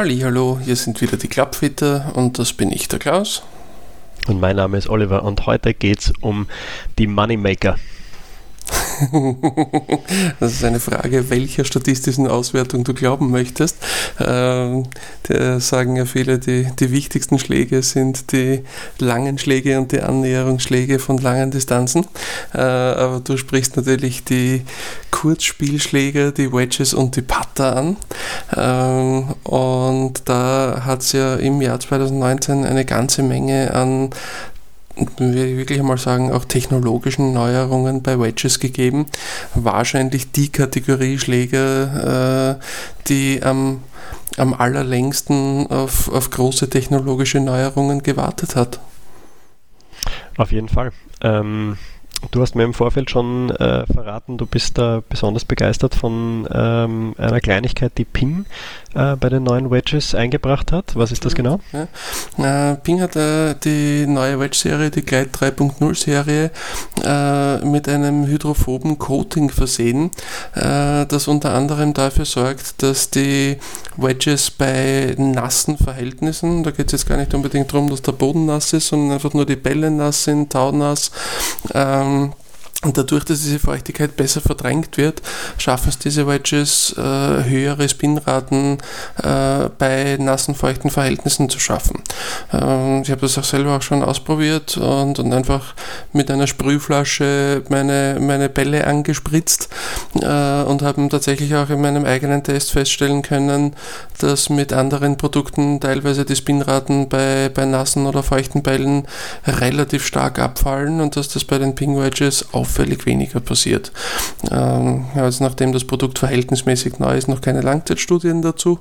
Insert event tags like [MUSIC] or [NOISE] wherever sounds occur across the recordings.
Hallo, hier sind wieder die Klappfitter und das bin ich, der Klaus. Und mein Name ist Oliver und heute geht es um die Moneymaker. [LAUGHS] das ist eine Frage, welcher statistischen Auswertung du glauben möchtest. Ähm, sagen ja viele, die, die wichtigsten Schläge sind die langen Schläge und die Annäherungsschläge von langen Distanzen. Äh, aber du sprichst natürlich die Kurzspielschläger, die Wedges und die Putter an. Ähm, und da hat es ja im Jahr 2019 eine ganze Menge an würde ich wirklich einmal sagen, auch technologischen Neuerungen bei Wedges gegeben. Wahrscheinlich die Kategorie Schläger, äh, die am, am allerlängsten auf, auf große technologische Neuerungen gewartet hat. Auf jeden Fall. Ähm, Du hast mir im Vorfeld schon äh, verraten, du bist da besonders begeistert von ähm, einer Kleinigkeit, die Ping äh, bei den neuen Wedges eingebracht hat. Was ist das genau? Ja. Äh, Ping hat äh, die neue Wedge-Serie, die Glide 3.0-Serie, äh, mit einem hydrophoben Coating versehen, äh, das unter anderem dafür sorgt, dass die Wedges bei nassen Verhältnissen, da geht es jetzt gar nicht unbedingt darum, dass der Boden nass ist, sondern einfach nur die Bälle nass sind, taunass, ähm, long und dadurch, dass diese Feuchtigkeit besser verdrängt wird, schaffen es diese Wedges, äh, höhere Spinraten äh, bei nassen, feuchten Verhältnissen zu schaffen. Ähm, ich habe das auch selber auch schon ausprobiert und, und einfach mit einer Sprühflasche meine, meine Bälle angespritzt äh, und habe tatsächlich auch in meinem eigenen Test feststellen können, dass mit anderen Produkten teilweise die Spinraten bei, bei nassen oder feuchten Bällen relativ stark abfallen und dass das bei den Ping Wedges auf auffällig weniger passiert. Ähm, also nachdem das Produkt verhältnismäßig neu ist, noch keine Langzeitstudien dazu,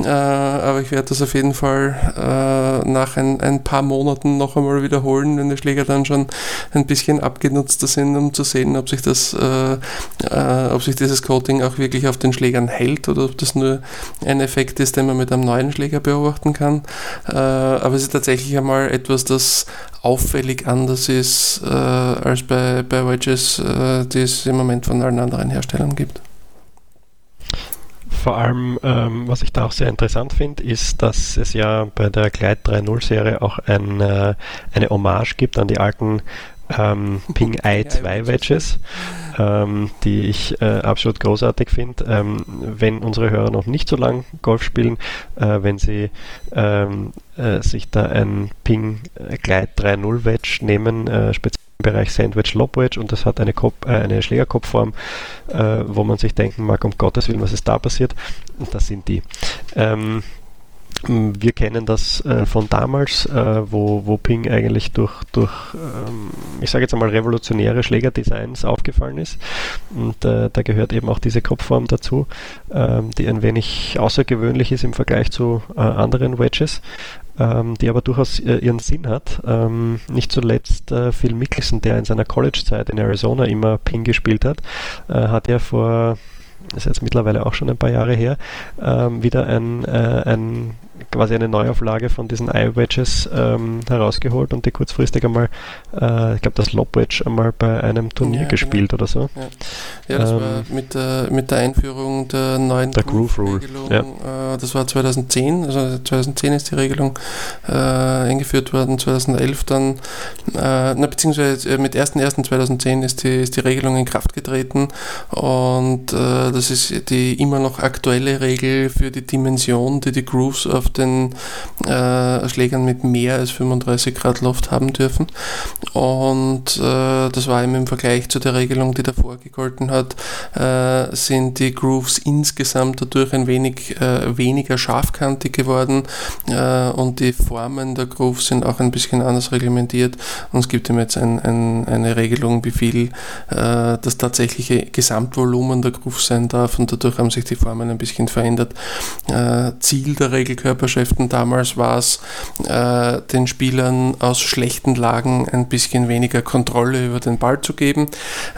äh, aber ich werde das auf jeden Fall äh, nach ein, ein, paar Monaten noch einmal wiederholen, wenn die Schläger dann schon ein bisschen abgenutzter sind, um zu sehen, ob sich das, äh, äh, ob sich dieses Coating auch wirklich auf den Schlägern hält oder ob das nur ein Effekt ist, den man mit einem neuen Schläger beobachten kann. Äh, aber es ist tatsächlich einmal etwas, das auffällig anders ist äh, als bei, bei Wedges, äh, die es im Moment von allen anderen Herstellern gibt. Vor allem, ähm, was ich da auch sehr interessant finde, ist, dass es ja bei der Glide 3.0 Serie auch ein, äh, eine Hommage gibt an die alten ähm, [LAUGHS] Ping i2 Wedges, ähm, die ich äh, absolut großartig finde. Ähm, wenn unsere Hörer noch nicht so lang Golf spielen, äh, wenn sie ähm, äh, sich da ein Ping Glide 3.0 Wedge nehmen, äh, speziell im Bereich Sandwich Lob Wedge und das hat eine, Kopf, äh, eine Schlägerkopfform, äh, wo man sich denken mag, um Gottes Willen, was ist da passiert? Und das sind die. Ähm, wir kennen das äh, von damals, äh, wo, wo Ping eigentlich durch, durch ähm, ich sage jetzt einmal, revolutionäre Schlägerdesigns aufgefallen ist. Und äh, da gehört eben auch diese Kopfform dazu, ähm, die ein wenig außergewöhnlich ist im Vergleich zu äh, anderen Wedges, ähm, die aber durchaus äh, ihren Sinn hat. Ähm, nicht zuletzt äh, Phil Mickelson, der in seiner College-Zeit in Arizona immer Ping gespielt hat, hat ja vor ist jetzt mittlerweile auch schon ein paar Jahre her, ähm, wieder ein, ein quasi eine Neuauflage von diesen iWedges ähm, herausgeholt und die kurzfristig einmal, äh, ich glaube, das Lobwedge einmal bei einem Turnier ja, gespielt genau. oder so. Ja, ja das ähm, war mit der, mit der Einführung der neuen der Groove Rule. Ja. Äh, das war 2010, also 2010 ist die Regelung äh, eingeführt worden, 2011 dann, äh, na, beziehungsweise äh, mit 1.1.2010 ist die, ist die Regelung in Kraft getreten und äh, das ist die immer noch aktuelle Regel für die Dimension, die die Grooves auf den äh, Schlägern mit mehr als 35 Grad Luft haben dürfen. Und äh, das war eben im Vergleich zu der Regelung, die davor gegolten hat, äh, sind die Grooves insgesamt dadurch ein wenig äh, weniger scharfkantig geworden äh, und die Formen der Grooves sind auch ein bisschen anders reglementiert. Und es gibt eben jetzt ein, ein, eine Regelung, wie viel äh, das tatsächliche Gesamtvolumen der Grooves sein darf und dadurch haben sich die Formen ein bisschen verändert. Ziel der Regelkörper Körperschriften damals war es, äh, den Spielern aus schlechten Lagen ein bisschen weniger Kontrolle über den Ball zu geben.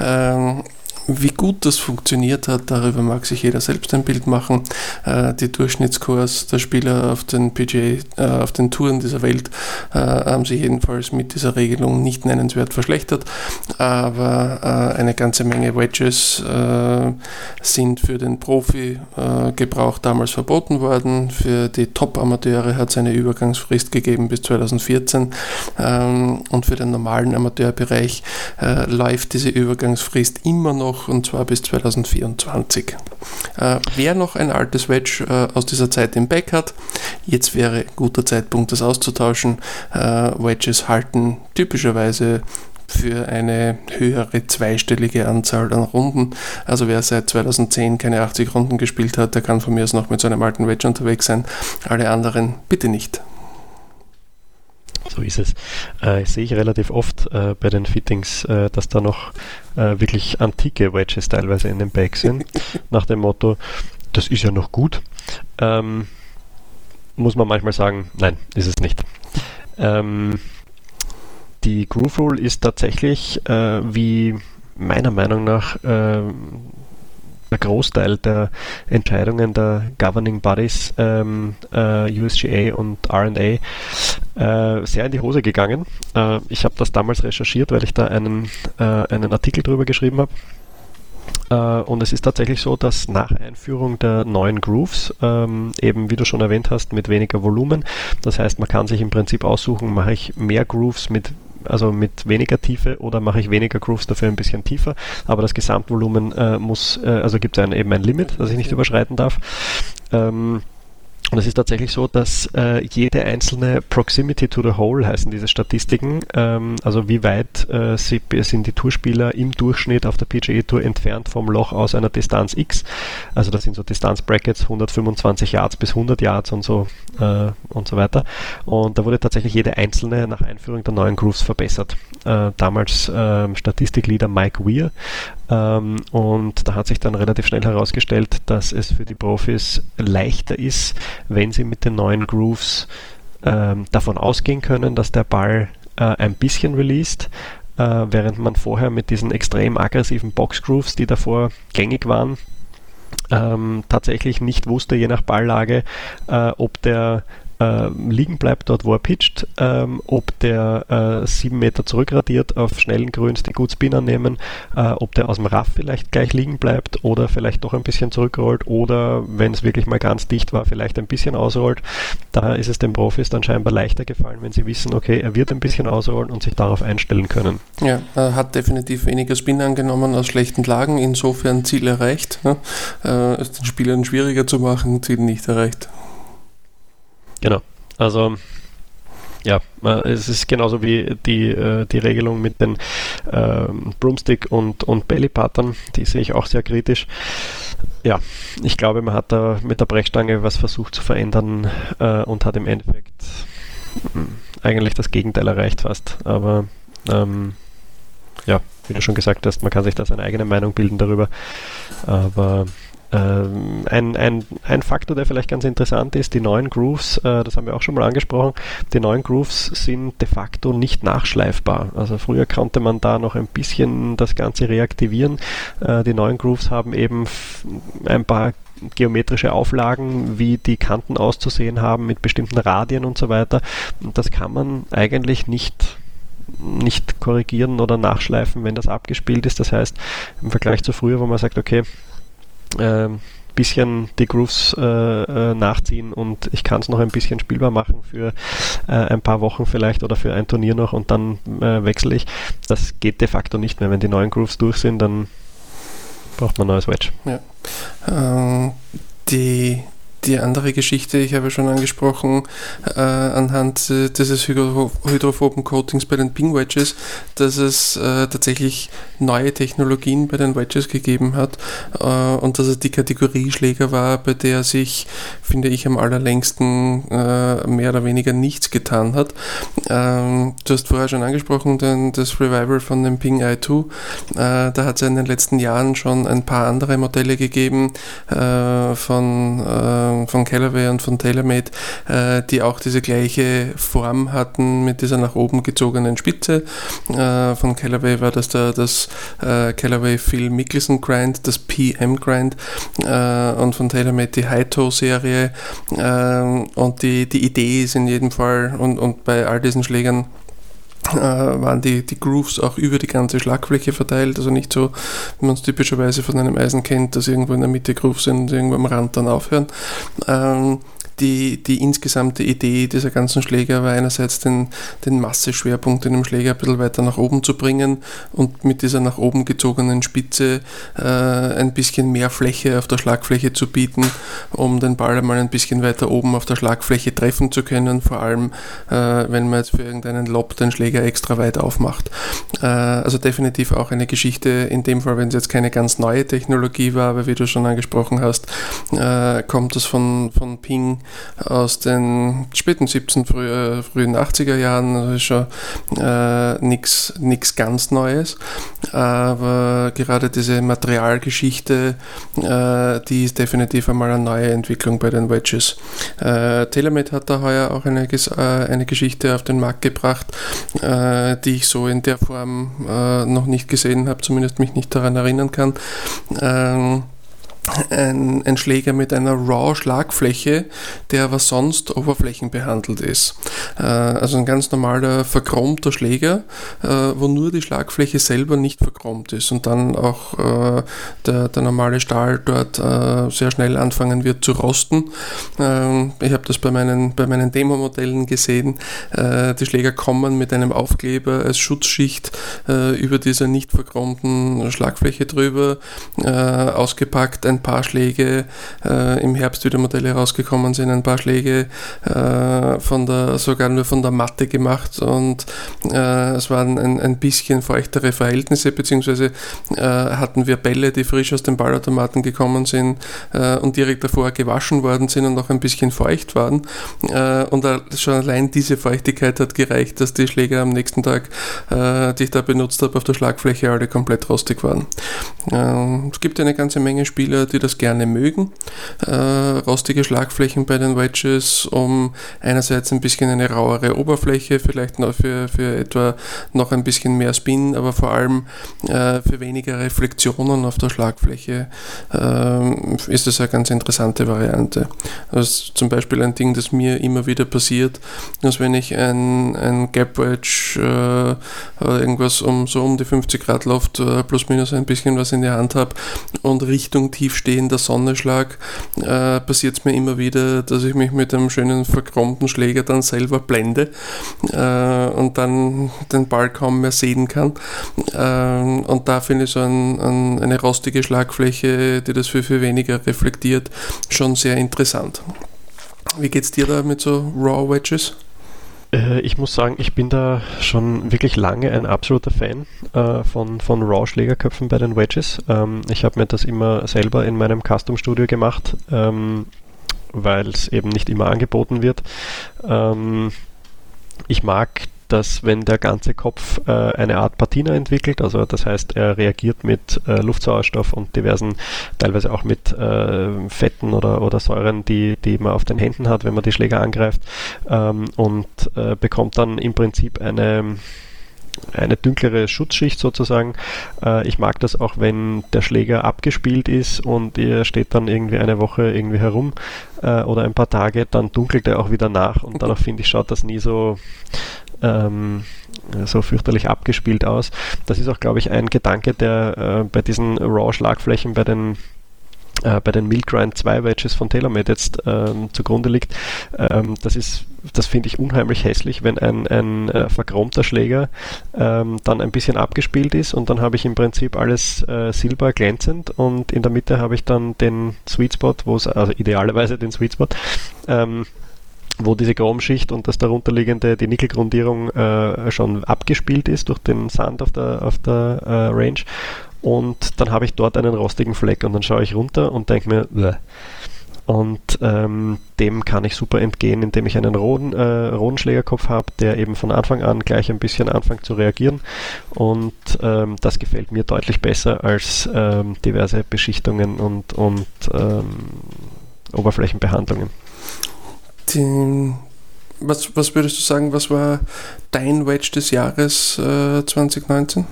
Ähm, wie gut das funktioniert hat, darüber mag sich jeder selbst ein Bild machen. Äh, die Durchschnittskurs der Spieler auf den PGA, äh, auf den Touren dieser Welt äh, haben sich jedenfalls mit dieser Regelung nicht nennenswert verschlechtert, aber eine ganze Menge Wedges sind für den Profi-Gebrauch damals verboten worden. Für die Top-Amateure hat es eine Übergangsfrist gegeben bis 2014 ähm, und für den normalen Amateurbereich läuft diese Übergangsfrist immer noch noch und zwar bis 2024. Äh, wer noch ein altes Wedge äh, aus dieser Zeit im Back hat, jetzt wäre ein guter Zeitpunkt, das auszutauschen. Äh, Wedges halten typischerweise für eine höhere zweistellige Anzahl an Runden. Also wer seit 2010 keine 80 Runden gespielt hat, der kann von mir aus noch mit so einem alten Wedge unterwegs sein. Alle anderen bitte nicht. So ist es. Äh, sehe ich relativ oft äh, bei den Fittings, äh, dass da noch äh, wirklich antike Wedges teilweise in den Bag sind. [LAUGHS] nach dem Motto, das ist ja noch gut. Ähm, muss man manchmal sagen, nein, ist es nicht. Ähm, die Groove Rule ist tatsächlich, äh, wie meiner Meinung nach, äh, der Großteil der Entscheidungen der Governing Bodies, ähm, äh, USGA und RA, äh, sehr in die Hose gegangen. Äh, ich habe das damals recherchiert, weil ich da einen, äh, einen Artikel drüber geschrieben habe. Äh, und es ist tatsächlich so, dass nach Einführung der neuen Grooves, ähm, eben wie du schon erwähnt hast, mit weniger Volumen, das heißt, man kann sich im Prinzip aussuchen, mache ich mehr Grooves mit also mit weniger Tiefe oder mache ich weniger Grooves dafür ein bisschen tiefer. Aber das Gesamtvolumen äh, muss, äh, also gibt es eben ein Limit, das ich nicht überschreiten darf. Ähm, und es ist tatsächlich so, dass äh, jede einzelne Proximity to the Hole heißen diese Statistiken, ähm, also wie weit äh, sie, sind die Tourspieler im Durchschnitt auf der PGA Tour entfernt vom Loch aus einer Distanz X. Also das sind so Distanzbrackets 125 Yards bis 100 Yards und so äh, und so weiter. Und da wurde tatsächlich jede einzelne nach Einführung der neuen Grooves verbessert. Äh, damals ähm, Statistikleader Mike Weir ähm, und da hat sich dann relativ schnell herausgestellt, dass es für die Profis leichter ist, wenn sie mit den neuen Grooves ähm, davon ausgehen können, dass der Ball äh, ein bisschen released, äh, während man vorher mit diesen extrem aggressiven Box-Grooves, die davor gängig waren, ähm, tatsächlich nicht wusste, je nach Balllage, äh, ob der äh, liegen bleibt dort, wo er pitcht, ähm, ob der äh, sieben Meter zurückradiert auf schnellen Grüns, die gut Spin annehmen, äh, ob der aus dem Raff vielleicht gleich liegen bleibt oder vielleicht doch ein bisschen zurückrollt oder wenn es wirklich mal ganz dicht war, vielleicht ein bisschen ausrollt. Da ist es den Profis dann scheinbar leichter gefallen, wenn sie wissen, okay, er wird ein bisschen ausrollen und sich darauf einstellen können. Ja, er hat definitiv weniger Spin angenommen aus schlechten Lagen, insofern Ziel erreicht. Ne? Äh, es den Spielern schwieriger zu machen, Ziel nicht erreicht. Genau. Also ja, es ist genauso wie die, äh, die Regelung mit den ähm, Broomstick und, und Bellypattern, die sehe ich auch sehr kritisch. Ja, ich glaube, man hat da mit der Brechstange was versucht zu verändern äh, und hat im Endeffekt hm, eigentlich das Gegenteil erreicht fast. Aber ähm, ja, wie du schon gesagt hast, man kann sich da seine eigene Meinung bilden darüber. Aber ähm, ein, ein, ein Faktor, der vielleicht ganz interessant ist, die neuen Grooves, äh, das haben wir auch schon mal angesprochen, die neuen Grooves sind de facto nicht nachschleifbar. Also früher konnte man da noch ein bisschen das Ganze reaktivieren. Äh, die neuen Grooves haben eben ein paar geometrische Auflagen, wie die Kanten auszusehen haben mit bestimmten Radien und so weiter. Und das kann man eigentlich nicht nicht korrigieren oder nachschleifen, wenn das abgespielt ist. Das heißt, im Vergleich zu früher, wo man sagt, okay, äh, bisschen die Grooves äh, äh, nachziehen und ich kann es noch ein bisschen spielbar machen für äh, ein paar Wochen vielleicht oder für ein Turnier noch und dann äh, wechsle ich. Das geht de facto nicht mehr. Wenn die neuen Grooves durch sind, dann braucht man ein neues Wedge. Ja. Ähm, die die andere Geschichte, ich habe schon angesprochen, äh, anhand äh, dieses hydrophoben Coatings bei den Ping Wedges, dass es äh, tatsächlich neue Technologien bei den Wedges gegeben hat äh, und dass es die Kategorie Schläger war, bei der sich, finde ich, am allerlängsten äh, mehr oder weniger nichts getan hat. Ähm, du hast vorher schon angesprochen, den, das Revival von dem Ping i2. Äh, da hat es in den letzten Jahren schon ein paar andere Modelle gegeben von äh, von Callaway und von TaylorMade, äh, die auch diese gleiche Form hatten mit dieser nach oben gezogenen Spitze. Äh, von Callaway war das da das äh, Callaway Phil Mickelson Grind, das PM Grind äh, und von TaylorMade die High Toe Serie. Ähm, und die, die Idee ist in jedem Fall und, und bei all diesen Schlägern waren die, die Grooves auch über die ganze Schlagfläche verteilt, also nicht so, wie man es typischerweise von einem Eisen kennt, dass irgendwo in der Mitte Grooves sind und irgendwo am Rand dann aufhören. Ähm, die, die insgesamte Idee dieser ganzen Schläger war einerseits den, den Masseschwerpunkt in dem Schläger ein bisschen weiter nach oben zu bringen und mit dieser nach oben gezogenen Spitze äh, ein bisschen mehr Fläche auf der Schlagfläche zu bieten, um den Ball einmal ein bisschen weiter oben auf der Schlagfläche treffen zu können, vor allem äh, wenn man jetzt für irgendeinen Lob den Schläger extra weit aufmacht. Äh, also definitiv auch eine Geschichte, in dem Fall, wenn es jetzt keine ganz neue Technologie war, aber wie du schon angesprochen hast, äh, kommt das von, von Ping aus den späten 17, früh, frühen 80er Jahren, ist schon äh, nichts ganz Neues. Aber gerade diese Materialgeschichte, äh, die ist definitiv einmal eine neue Entwicklung bei den Wedges. Äh, TaylorMade hat da heuer auch eine, äh, eine Geschichte auf den Markt gebracht, äh, die ich so in der Form äh, noch nicht gesehen habe, zumindest mich nicht daran erinnern kann. Ähm, ein, ein, Schläger mit einer RAW-Schlagfläche, der aber sonst oberflächenbehandelt ist. Äh, also ein ganz normaler verchromter Schläger, äh, wo nur die Schlagfläche selber nicht verchromt ist und dann auch äh, der, der, normale Stahl dort äh, sehr schnell anfangen wird zu rosten. Ähm, ich habe das bei meinen, bei meinen Demo-Modellen gesehen. Äh, die Schläger kommen mit einem Aufkleber als Schutzschicht äh, über dieser nicht verchromten Schlagfläche drüber, ausgepackt ein paar Schläge, äh, im Herbst wieder Modelle rausgekommen sind, ein paar Schläge äh, von der, sogar nur von der Matte gemacht und äh, es waren ein, ein bisschen feuchtere Verhältnisse, beziehungsweise äh, hatten wir Bälle, die frisch aus dem Ballautomaten gekommen sind äh, und direkt davor gewaschen worden sind und noch ein bisschen feucht waren. Äh, und schon allein diese Feuchtigkeit hat gereicht, dass die Schläger am nächsten Tag, die ich da benutzt habe, auf der Schlagfläche alle komplett rostig waren. Ähm, es gibt eine ganze Menge Spieler, die das gerne mögen. Äh, rostige Schlagflächen bei den Wedges, um einerseits ein bisschen eine rauere Oberfläche, vielleicht noch für, für etwa noch ein bisschen mehr Spin, aber vor allem äh, für weniger Reflexionen auf der Schlagfläche äh, ist das eine ganz interessante Variante. Das ist zum Beispiel ein Ding, das mir immer wieder passiert, dass wenn ich ein, ein Gap Wedge äh, irgendwas um so um die 50 Grad Luft äh, plus minus ein bisschen was in der Hand habe und Richtung tief tiefstehender Sonnenschlag äh, passiert es mir immer wieder, dass ich mich mit einem schönen verchromten Schläger dann selber blende äh, und dann den Ball kaum mehr sehen kann. Äh, und da finde ich so ein, ein, eine rostige Schlagfläche, die das für viel weniger reflektiert, schon sehr interessant. Wie geht es dir da mit so Raw Wedges? Äh, ich muss sagen, ich bin da schon wirklich lange ein absoluter Fan äh, von, von Raw-Schlägerköpfen bei den Wedges. Ähm, ich habe mir das immer selber in meinem Custom-Studio gemacht, ähm, weil es eben nicht immer angeboten wird. Ähm, ich mag dass wenn der ganze Kopf äh, eine Art Patina entwickelt, also das heißt, er reagiert mit äh, Luftsauerstoff und diversen, teilweise auch mit äh, Fetten oder, oder Säuren, die, die man auf den Händen hat, wenn man die Schläger angreift ähm, und äh, bekommt dann im Prinzip eine eine dünklere Schutzschicht sozusagen. Äh, ich mag das auch, wenn der Schläger abgespielt ist und er steht dann irgendwie eine Woche irgendwie herum äh, oder ein paar Tage, dann dunkelt er auch wieder nach und danach finde ich, schaut das nie so ähm, so fürchterlich abgespielt aus. Das ist auch, glaube ich, ein Gedanke, der äh, bei diesen RAW-Schlagflächen bei den äh, bei den Milk Grind 2 Wedges von TaylorMade jetzt ähm, zugrunde liegt. Ähm, das ist, das finde ich unheimlich hässlich, wenn ein, ein äh, verchromter Schläger ähm, dann ein bisschen abgespielt ist und dann habe ich im Prinzip alles äh, silber glänzend und in der Mitte habe ich dann den Sweet Spot, wo es, also idealerweise den Sweet Spot, ähm, wo diese Chromschicht und das darunterliegende, die Nickelgrundierung äh, schon abgespielt ist durch den Sand auf der, auf der äh, Range. Und dann habe ich dort einen rostigen Fleck und dann schaue ich runter und denke mir, Bleh. und ähm, dem kann ich super entgehen, indem ich einen rohen, äh, rohen Schlägerkopf habe, der eben von Anfang an gleich ein bisschen anfängt zu reagieren. Und ähm, das gefällt mir deutlich besser als ähm, diverse Beschichtungen und, und ähm, Oberflächenbehandlungen. Die, was, was würdest du sagen, was war dein Wedge des Jahres äh, 2019?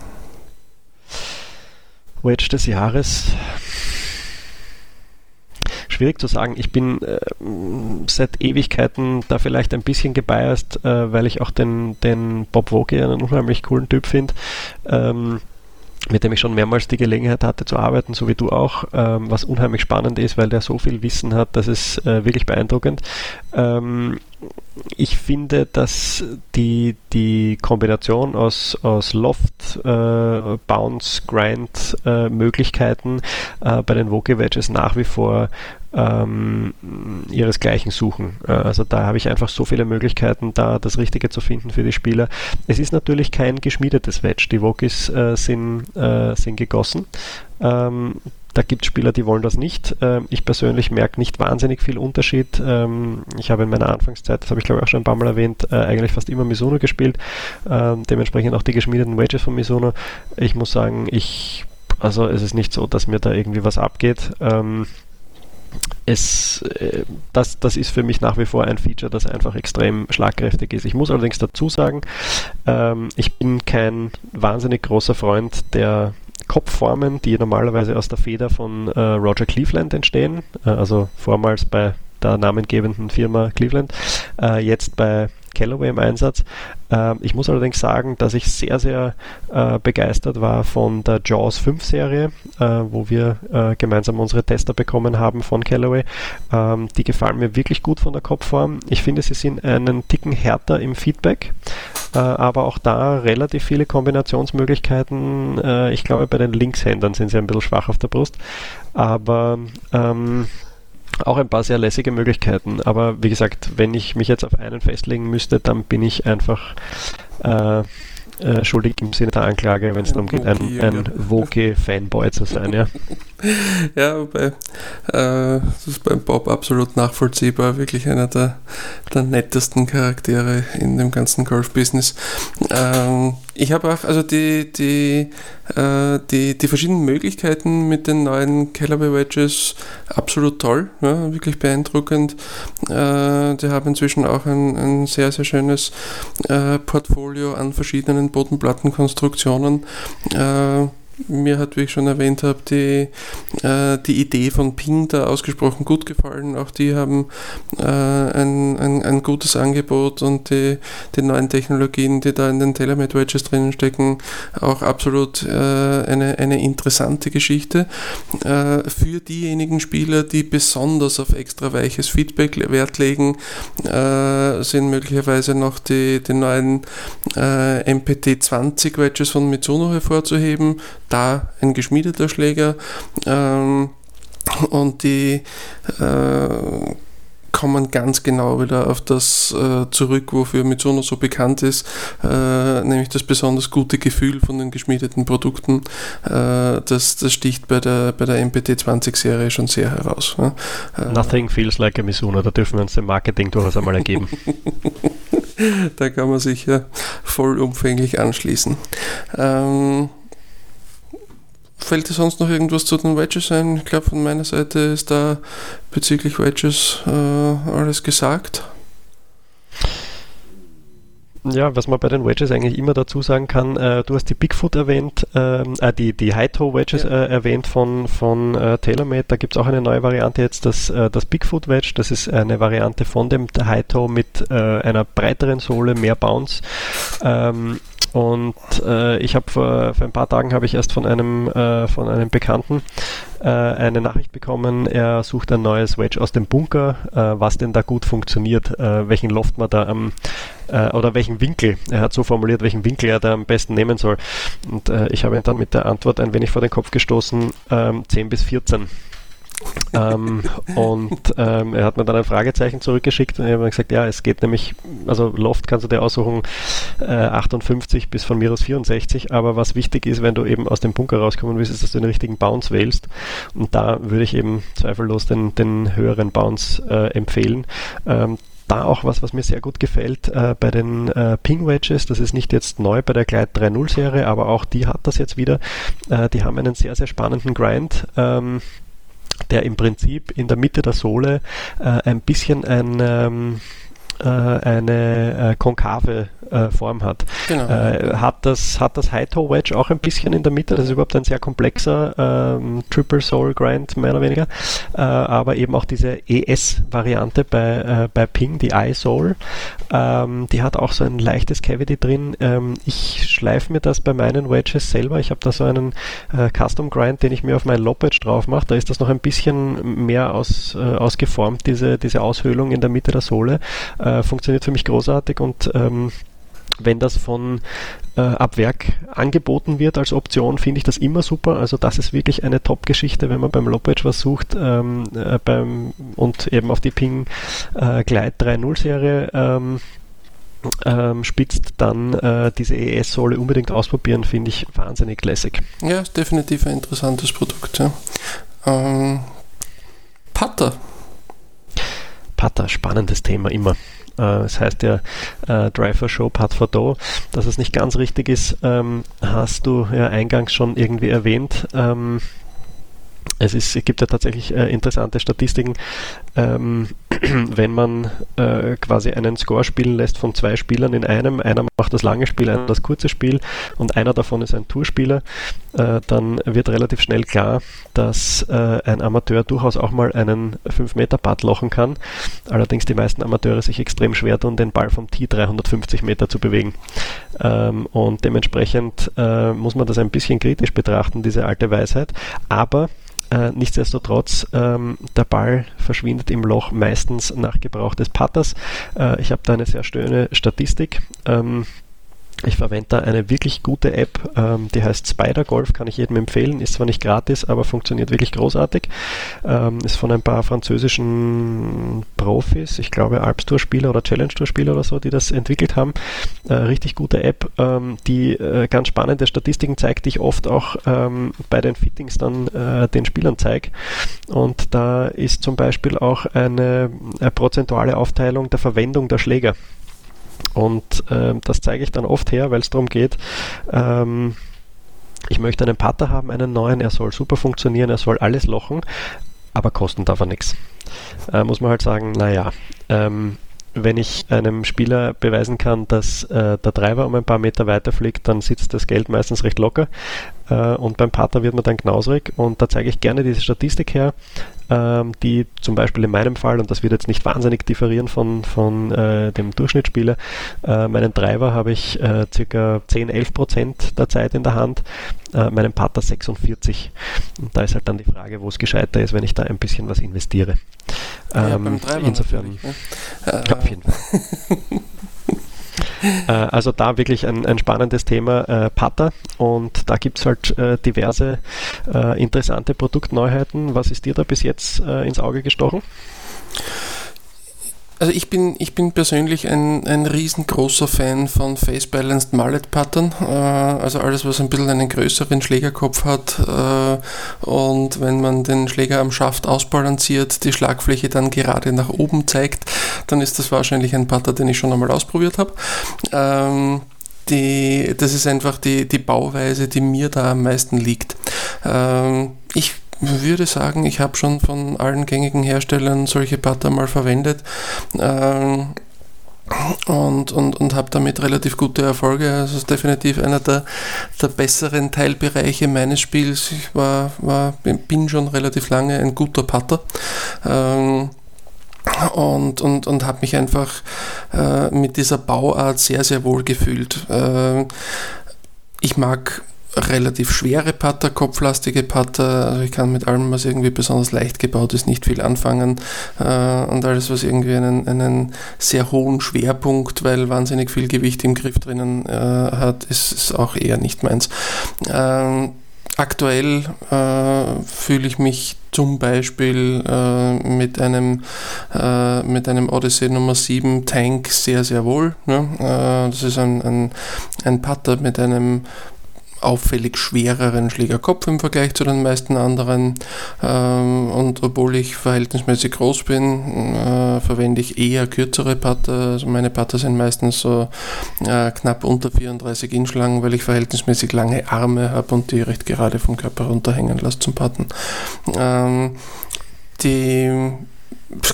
Wedge des Jahres. Schwierig zu sagen. Ich bin äh, seit Ewigkeiten da vielleicht ein bisschen gebiased, äh, weil ich auch den, den Bob Woge einen unheimlich coolen Typ finde. Ähm, mit dem ich schon mehrmals die Gelegenheit hatte zu arbeiten, so wie du auch, ähm, was unheimlich spannend ist, weil der so viel Wissen hat, das ist äh, wirklich beeindruckend. Ähm, ich finde, dass die, die Kombination aus, aus Loft, äh, Bounce, Grind äh, Möglichkeiten äh, bei den Vogue Wedges nach wie vor ähm, ihresgleichen suchen. Äh, also da habe ich einfach so viele Möglichkeiten, da das Richtige zu finden für die Spieler. Es ist natürlich kein geschmiedetes Wedge. Die Vogis äh, sind, äh, sind gegossen. Ähm, da gibt es Spieler, die wollen das nicht. Ähm, ich persönlich merke nicht wahnsinnig viel Unterschied. Ähm, ich habe in meiner Anfangszeit, das habe ich glaube ich auch schon ein paar Mal erwähnt, äh, eigentlich fast immer Mizuno gespielt. Ähm, dementsprechend auch die geschmiedeten Wedges von Mizuno. Ich muss sagen, ich, also es ist nicht so, dass mir da irgendwie was abgeht. es, äh, das, das ist für mich nach wie vor ein Feature, das einfach extrem schlagkräftig ist. Ich muss allerdings dazu sagen, ähm, ich bin kein wahnsinnig großer Freund der Kopfformen, die normalerweise aus der Feder von äh, Roger Cleveland entstehen, äh, also vormals bei der namengebenden Firma Cleveland, äh, jetzt bei Callaway im Einsatz. Ähm, ich muss allerdings sagen, dass ich sehr, sehr äh, begeistert war von der Jaws 5 Serie, äh, wo wir äh, gemeinsam unsere Tester bekommen haben von Callaway. Ähm, die gefallen mir wirklich gut von der Kopfform. Ich finde, sie sind einen Ticken härter im Feedback, äh, aber auch da relativ viele Kombinationsmöglichkeiten. Äh, ich glaube, bei den Linkshändern sind sie ein bisschen schwach auf der Brust, aber ähm, auch ein paar sehr lässige Möglichkeiten. Aber wie gesagt, wenn ich mich jetzt auf einen festlegen müsste, dann bin ich einfach äh, äh, schuldig im Sinne der Anklage, wenn es darum geht, ein, ein Woke-Fanboy zu sein. Ja, ja wobei äh, das ist beim Bob absolut nachvollziehbar. Wirklich einer der, der nettesten Charaktere in dem ganzen Golf-Business. Ähm, ich habe auch, also die, die, äh, die, die verschiedenen Möglichkeiten mit den neuen Callaway Wedges absolut toll, ja, wirklich beeindruckend. Äh, die haben inzwischen auch ein, ein sehr, sehr schönes äh, Portfolio an verschiedenen Bodenplattenkonstruktionen. Äh, mir hat, wie ich schon erwähnt habe, die, äh, die Idee von Ping da ausgesprochen gut gefallen. Auch die haben äh, ein, ein, ein, gutes Angebot und die, die neuen Technologien, die da in den TeleMed Wedges drinnen stecken, auch absolut äh, eine, eine interessante Geschichte. Äh, für diejenigen Spieler, die besonders auf extra weiches Feedback Wert legen, äh, sind möglicherweise noch die, die neuen äh, MPT 20 Wedges von Mitsuno hervorzuheben da ein geschmiedeter Schläger ähm, und die äh, kommen ganz genau wieder auf das äh, zurück, wofür Mitsuno so bekannt ist, äh, nämlich das besonders gute Gefühl von den geschmiedeten Produkten. Äh, das, das sticht bei der, bei der MPT-20-Serie schon sehr heraus. Ne? Nothing feels like a Mizuno, da dürfen wir uns dem Marketing durchaus einmal ergeben. [LAUGHS] [LAUGHS] da kann man sich ja vollumfänglich anschließen. Ähm, Fällt dir sonst noch irgendwas zu den Wedges ein? Ich glaube, von meiner Seite ist da bezüglich Wedges äh, alles gesagt. Ja, was man bei den Wedges eigentlich immer dazu sagen kann, äh, du hast die Bigfoot erwähnt, ähm, äh, die, die High-Toe-Wedges ja. äh, erwähnt von, von äh, TaylorMade. Da gibt es auch eine neue Variante jetzt, das, äh, das Bigfoot Wedge. Das ist eine Variante von dem High-Toe mit äh, einer breiteren Sohle, mehr Bounce. Ähm, und äh, ich habe vor, vor ein paar Tagen habe ich erst von einem äh, von einem Bekannten äh, eine Nachricht bekommen. Er sucht ein neues Wedge aus dem Bunker, äh, was denn da gut funktioniert, äh, welchen Loft man da am äh, oder welchen Winkel. Er hat so formuliert, welchen Winkel er da am besten nehmen soll. Und ich habe ihn dann mit der Antwort ein wenig vor den Kopf gestoßen: ähm, 10 bis 14 ähm, und ähm, er hat mir dann ein Fragezeichen zurückgeschickt und ich habe gesagt, ja, es geht nämlich, also Loft kannst du dir aussuchen, äh, 58 bis von mir aus 64, aber was wichtig ist, wenn du eben aus dem Bunker rauskommen willst, ist, dass du den richtigen Bounce wählst und da würde ich eben zweifellos den, den höheren Bounce äh, empfehlen. Ähm, da auch was, was mir sehr gut gefällt äh, bei den äh, Ping Wedges. Das ist nicht jetzt neu bei der Glide 3.0 Serie, aber auch die hat das jetzt wieder. Äh, die haben einen sehr, sehr spannenden Grind. Ähm, der im Prinzip in der Mitte der Sohle äh, ein bisschen ein ähm, äh, eine äh, konkave äh, Form hat. Genau. Äh, hat das, hat das High-Toe Wedge auch ein bisschen in der Mitte, das ist überhaupt ein sehr komplexer ähm, Triple Soul Grind, mehr oder weniger, äh, aber eben auch diese ES-Variante bei, äh, bei Ping, die iSoul, ähm, die hat auch so ein leichtes Cavity drin. Ähm, ich schleife mir das bei meinen Wedges selber, ich habe da so einen Custom Grind, den ich mir auf mein Lob Wedge drauf mache, da ist das noch ein bisschen mehr aus, ausgeformt, diese, diese Aushöhlung in der Mitte der Sohle äh, funktioniert für mich großartig und ähm, wenn das von äh, ab Werk angeboten wird als Option, finde ich das immer super. Also das ist wirklich eine Top-Geschichte, wenn man beim Lopage was sucht ähm, äh, beim, und eben auf die Ping äh, Glide 3.0 Serie ähm, ähm, spitzt, dann äh, diese ES-Sohle unbedingt ausprobieren, finde ich wahnsinnig lässig. Ja, ist definitiv ein interessantes Produkt. Ja. Ähm, Putter Putter, spannendes Thema immer. Äh, es heißt ja äh, Driver Show Putt for Do. Dass es nicht ganz richtig ist, ähm, hast du ja eingangs schon irgendwie erwähnt. Ähm, es, ist, es gibt ja tatsächlich äh, interessante Statistiken, ähm, [CLEARS THROAT] wenn man äh, quasi einen Score spielen lässt von zwei Spielern in einem, einer macht das lange Spiel, einer das kurze Spiel und einer davon ist ein Tourspieler, äh, dann wird relativ schnell klar, dass äh, ein Amateur durchaus auch mal einen 5-Meter-Putt lochen kann. Allerdings die meisten Amateure sich extrem schwer tun, den Ball vom Tee 350 Meter zu bewegen. Ähm, und dementsprechend äh, muss man das ein bisschen kritisch betrachten, diese alte Weisheit. Aber äh, nichtsdestotrotz, ähm, der Ball verschwindet im Loch meistens nach Gebrauch des Putters. Äh, ich habe da eine sehr schöne Statistik. Ähm, ich verwende da eine wirklich gute App, ähm, die heißt Spider Golf, kann ich jedem empfehlen. Ist zwar nicht gratis, aber funktioniert wirklich großartig. Ähm, ist von ein paar französischen Profis, ich glaube Alps Tour Spieler oder Challenge Tour Spieler oder so, die das entwickelt haben. Äh, richtig gute App, ähm, die äh, ganz spannende Statistiken zeigt, die ich oft auch ähm, bei den Fittings dann äh, den Spielern zeige. Und da ist zum Beispiel auch eine, eine prozentuale Aufteilung der Verwendung der Schläger. Und äh, das zeige ich dann oft her, weil es darum geht, ähm, ich möchte einen Putter haben, einen neuen, er soll super funktionieren, er soll alles lochen, aber kosten darf er nichts. Äh, muss man halt sagen, naja, ähm, wenn ich einem Spieler beweisen kann, dass äh, der Treiber um ein paar Meter weiter fliegt, dann sitzt das Geld meistens recht locker. Äh, und beim Partner wird man dann knausrig. Und da zeige ich gerne diese Statistik her, ähm, die zum Beispiel in meinem Fall, und das wird jetzt nicht wahnsinnig differieren von, von äh, dem Durchschnittsspieler, äh, meinen Treiber habe ich äh, circa 10, 11 Prozent der Zeit in der Hand, äh, meinen Partner 46. Und da ist halt dann die Frage, wo es gescheiter ist, wenn ich da ein bisschen was investiere. Ähm, ja, insofern, ne? auf jeden Fall. [LAUGHS] Äh, also da wirklich ein, ein spannendes Thema äh, Putter und da gibt es halt äh, diverse äh, interessante Produktneuheiten. Was ist dir da bis jetzt äh, ins Auge gestochen? Also ich bin, ich bin persönlich ein, ein riesengroßer Fan von Face-Balanced Mallet Pattern. Äh, also alles, was ein bisschen einen größeren Schlägerkopf hat äh, und wenn man den Schläger am Schaft ausbalanciert, die Schlagfläche dann gerade nach oben zeigt, dann ist das wahrscheinlich ein Putter, den ich schon einmal ausprobiert habe. Ähm, die, das ist einfach die, die Bauweise, die mir da am meisten liegt. Ähm, ich würde sagen, ich habe schon von allen gängigen Herstellern solche Butter mal verwendet. Ähm, und, und, und habe damit relativ gute Erfolge. Also es ist definitiv einer der, der besseren Teilbereiche meines Spiels. Ich war, war, bin schon relativ lange ein guter Putter. Ähm, und, und, und habe mich einfach äh, mit dieser Bauart sehr, sehr wohl gefühlt. Äh, ich mag relativ schwere Putter, kopflastige Putter. Also ich kann mit allem, was irgendwie besonders leicht gebaut ist, nicht viel anfangen. Äh, und alles, was irgendwie einen, einen sehr hohen Schwerpunkt, weil wahnsinnig viel Gewicht im Griff drinnen äh, hat, ist, ist auch eher nicht meins. Ähm, aktuell äh, fühle ich mich zum Beispiel äh, mit, einem, äh, mit einem Odyssey Nummer 7 Tank sehr, sehr wohl. Ne? Äh, das ist ein, ein, ein Putter mit einem auffällig schwereren Schlägerkopf im Vergleich zu den meisten anderen. Ähm, und obwohl ich verhältnismäßig groß bin, äh, verwende ich eher kürzere Putter. Also meine Putter sind meistens so äh, knapp unter 34 Inch lang, weil ich verhältnismäßig lange Arme habe und die recht gerade vom Körper runterhängen lasse zum Putten. Ähm, die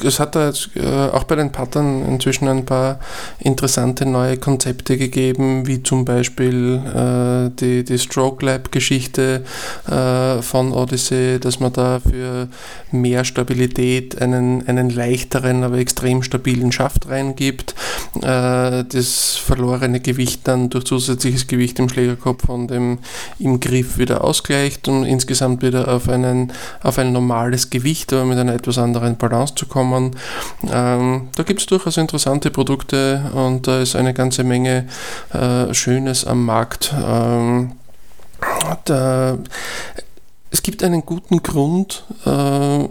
es hat da jetzt, äh, auch bei den Pattern inzwischen ein paar interessante neue Konzepte gegeben, wie zum Beispiel äh, die, die Stroke Lab-Geschichte äh, von Odyssey, dass man da für mehr Stabilität einen, einen leichteren, aber extrem stabilen Schaft reingibt, äh, das verlorene Gewicht dann durch zusätzliches Gewicht im Schlägerkopf und dem, im Griff wieder ausgleicht und insgesamt wieder auf, einen, auf ein normales Gewicht, aber mit einer etwas anderen Balance zu kommen. Ähm, da gibt es durchaus interessante Produkte und da ist eine ganze Menge äh, Schönes am Markt. Ähm, da, es gibt einen guten Grund, äh,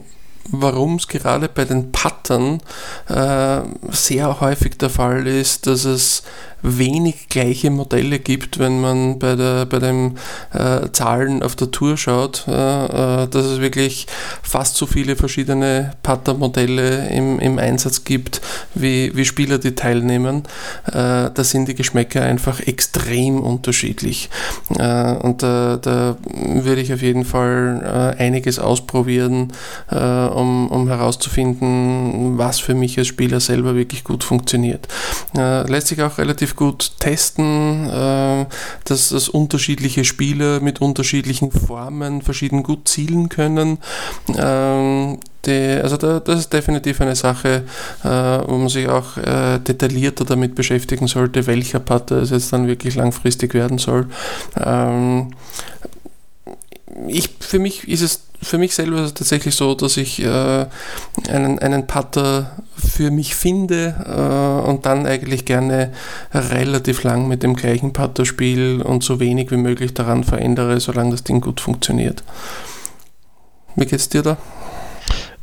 warum es gerade bei den Pattern äh, sehr häufig der Fall ist, dass es wenig gleiche Modelle gibt, wenn man bei, der, bei den äh, Zahlen auf der Tour schaut, äh, äh, dass es wirklich fast so viele verschiedene Putter-Modelle im, im Einsatz gibt, wie, wie Spieler, die teilnehmen. Äh, da sind die Geschmäcker einfach extrem unterschiedlich. Äh, und da, da würde ich auf jeden Fall einiges ausprobieren, um, um herauszufinden, was für mich als Spieler selber wirklich gut funktioniert. lässt sich auch relativ gut testen, äh, dass, dass unterschiedliche Spieler mit unterschiedlichen Formen verschieden gut zielen können. Ähm, die, also da, das ist definitiv eine Sache, äh, wo man sich auch äh, detaillierter damit beschäftigen sollte, welcher Putter es jetzt dann wirklich langfristig werden soll. Ähm, ich, für mich ist es für mich selber tatsächlich so, dass ich äh, einen, einen Putter für mich finde äh, und dann eigentlich gerne relativ lang mit dem gleichen Putter spiele und so wenig wie möglich daran verändere, solange das Ding gut funktioniert. Wie geht's dir da?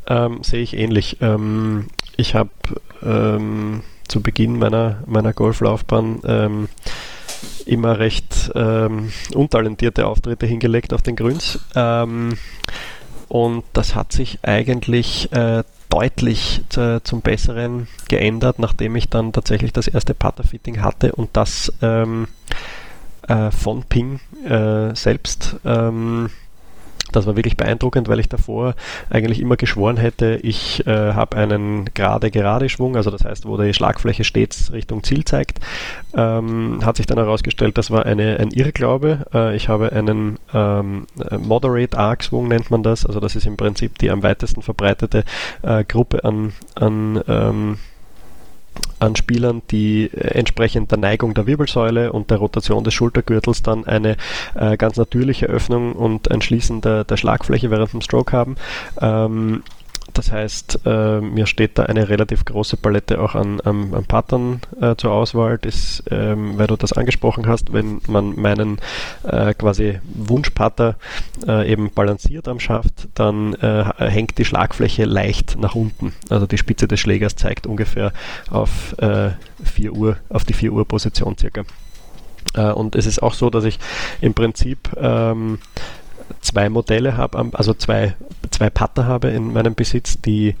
Ähm, sehe ich ähnlich. Ähm, ich habe ähm, zu Beginn meiner, meiner Golflaufbahn ähm, immer recht ähm, untalentierte Auftritte hingelegt auf den Grüns. Ähm, und das hat sich eigentlich äh, deutlich zu, zum Besseren geändert, nachdem ich dann tatsächlich das erste Putter-Fitting hatte und das ähm, äh, von Ping äh, selbst. Ähm, das war wirklich beeindruckend, weil ich davor eigentlich immer geschworen hätte, ich äh, habe einen gerade-gerade Schwung, also das heißt, wo die Schlagfläche stets Richtung Ziel zeigt. Ähm, hat sich dann herausgestellt, das war eine, ein Irrglaube. Äh, ich habe einen ähm, Moderate Arc Schwung, nennt man das. Also das ist im Prinzip die am weitesten verbreitete äh, Gruppe an, an ähm, an Spielern, die äh, entsprechend der Neigung der Wirbelsäule und der Rotation des Schultergürtels dann eine äh, ganz natürliche Öffnung und ein Schließen der, der Schlagfläche während dem Stroke haben. Ähm, das heißt, äh, mir steht da eine relativ große Palette auch an, an, an Pattern äh, zur Auswahl. Das, ähm, weil du das angesprochen hast, wenn man meinen äh, quasi Wunschpatter äh, eben balanciert am Schaft, dann äh, hängt die Schlagfläche leicht nach unten. Also die Spitze des Schlägers zeigt ungefähr auf, 4 äh, Uhr, auf die 4 Uhr Position circa. und es ist auch so, dass ich im Prinzip ähm, zwei Modelle habe, also zwei, zwei Putter habe in meinem Besitz, die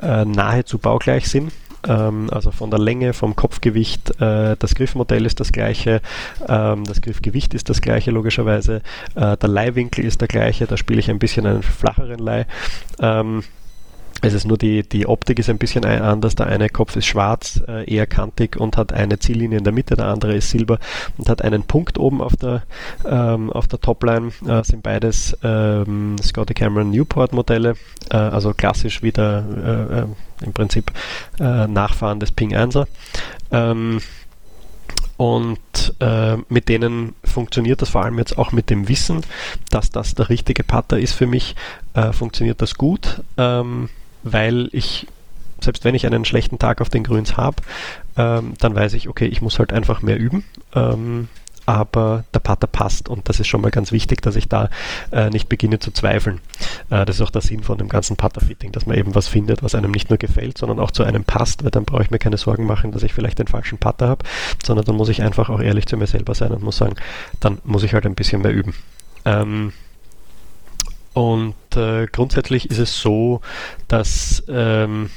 äh, nahezu baugleich sind. Ähm, also von der Länge, vom Kopfgewicht, äh, das Griffmodell ist das gleiche, ähm, das Griffgewicht ist das gleiche logischerweise, äh, der Leihwinkel ist der gleiche, da spiele ich ein bisschen einen flacheren Leih. Es ist nur die, die Optik ist ein bisschen anders. Der eine Kopf ist schwarz, äh, eher kantig und hat eine Ziellinie in der Mitte, der andere ist silber und hat einen Punkt oben auf der, ähm, auf der Topline. Äh, sind beides ähm, Scotty Cameron Newport Modelle, äh, also klassisch wieder äh, äh, im Prinzip äh, Nachfahren des Ping 1er. Ähm, und äh, mit denen funktioniert das vor allem jetzt auch mit dem Wissen, dass das der richtige Putter ist für mich, äh, funktioniert das gut. Ähm, weil ich, selbst wenn ich einen schlechten Tag auf den Grüns habe, ähm, dann weiß ich, okay, ich muss halt einfach mehr üben. Ähm, aber der Putter passt und das ist schon mal ganz wichtig, dass ich da äh, nicht beginne zu zweifeln. Äh, das ist auch der Sinn von dem ganzen Putter-Fitting, dass man eben was findet, was einem nicht nur gefällt, sondern auch zu einem passt, weil dann brauche ich mir keine Sorgen machen, dass ich vielleicht den falschen Putter habe, sondern dann muss ich einfach auch ehrlich zu mir selber sein und muss sagen, dann muss ich halt ein bisschen mehr üben. Ähm, und äh, grundsätzlich ist es so, dass ähm,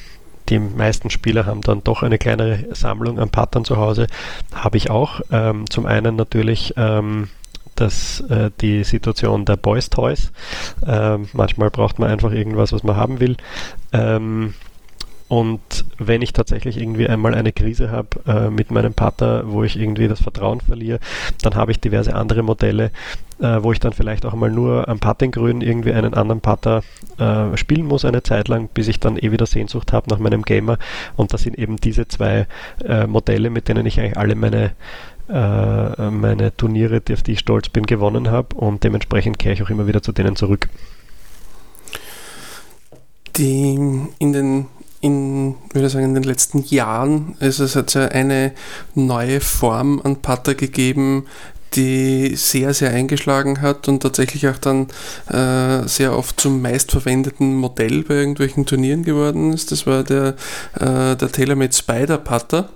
die meisten Spieler haben dann doch eine kleinere Sammlung an Pattern zu Hause. Habe ich auch. Ähm, zum einen natürlich ähm, das, äh, die Situation der Boys Toys. Ähm, manchmal braucht man einfach irgendwas, was man haben will. Ähm, und wenn ich tatsächlich irgendwie einmal eine Krise habe äh, mit meinem Partner, wo ich irgendwie das Vertrauen verliere, dann habe ich diverse andere Modelle, äh, wo ich dann vielleicht auch mal nur am Puttinggrün irgendwie einen anderen Putter äh, spielen muss eine Zeit lang, bis ich dann eh wieder Sehnsucht habe nach meinem Gamer. Und das sind eben diese zwei äh, Modelle, mit denen ich eigentlich alle meine äh, meine Turniere, auf die ich stolz bin, gewonnen habe und dementsprechend kehre ich auch immer wieder zu denen zurück. Die in den in, würde sagen, in den letzten Jahren. Ist es hat ja eine neue Form an Putter gegeben, die sehr, sehr eingeschlagen hat und tatsächlich auch dann äh, sehr oft zum meistverwendeten Modell bei irgendwelchen Turnieren geworden ist. Das war der, äh, der TaylorMade Spider Putter.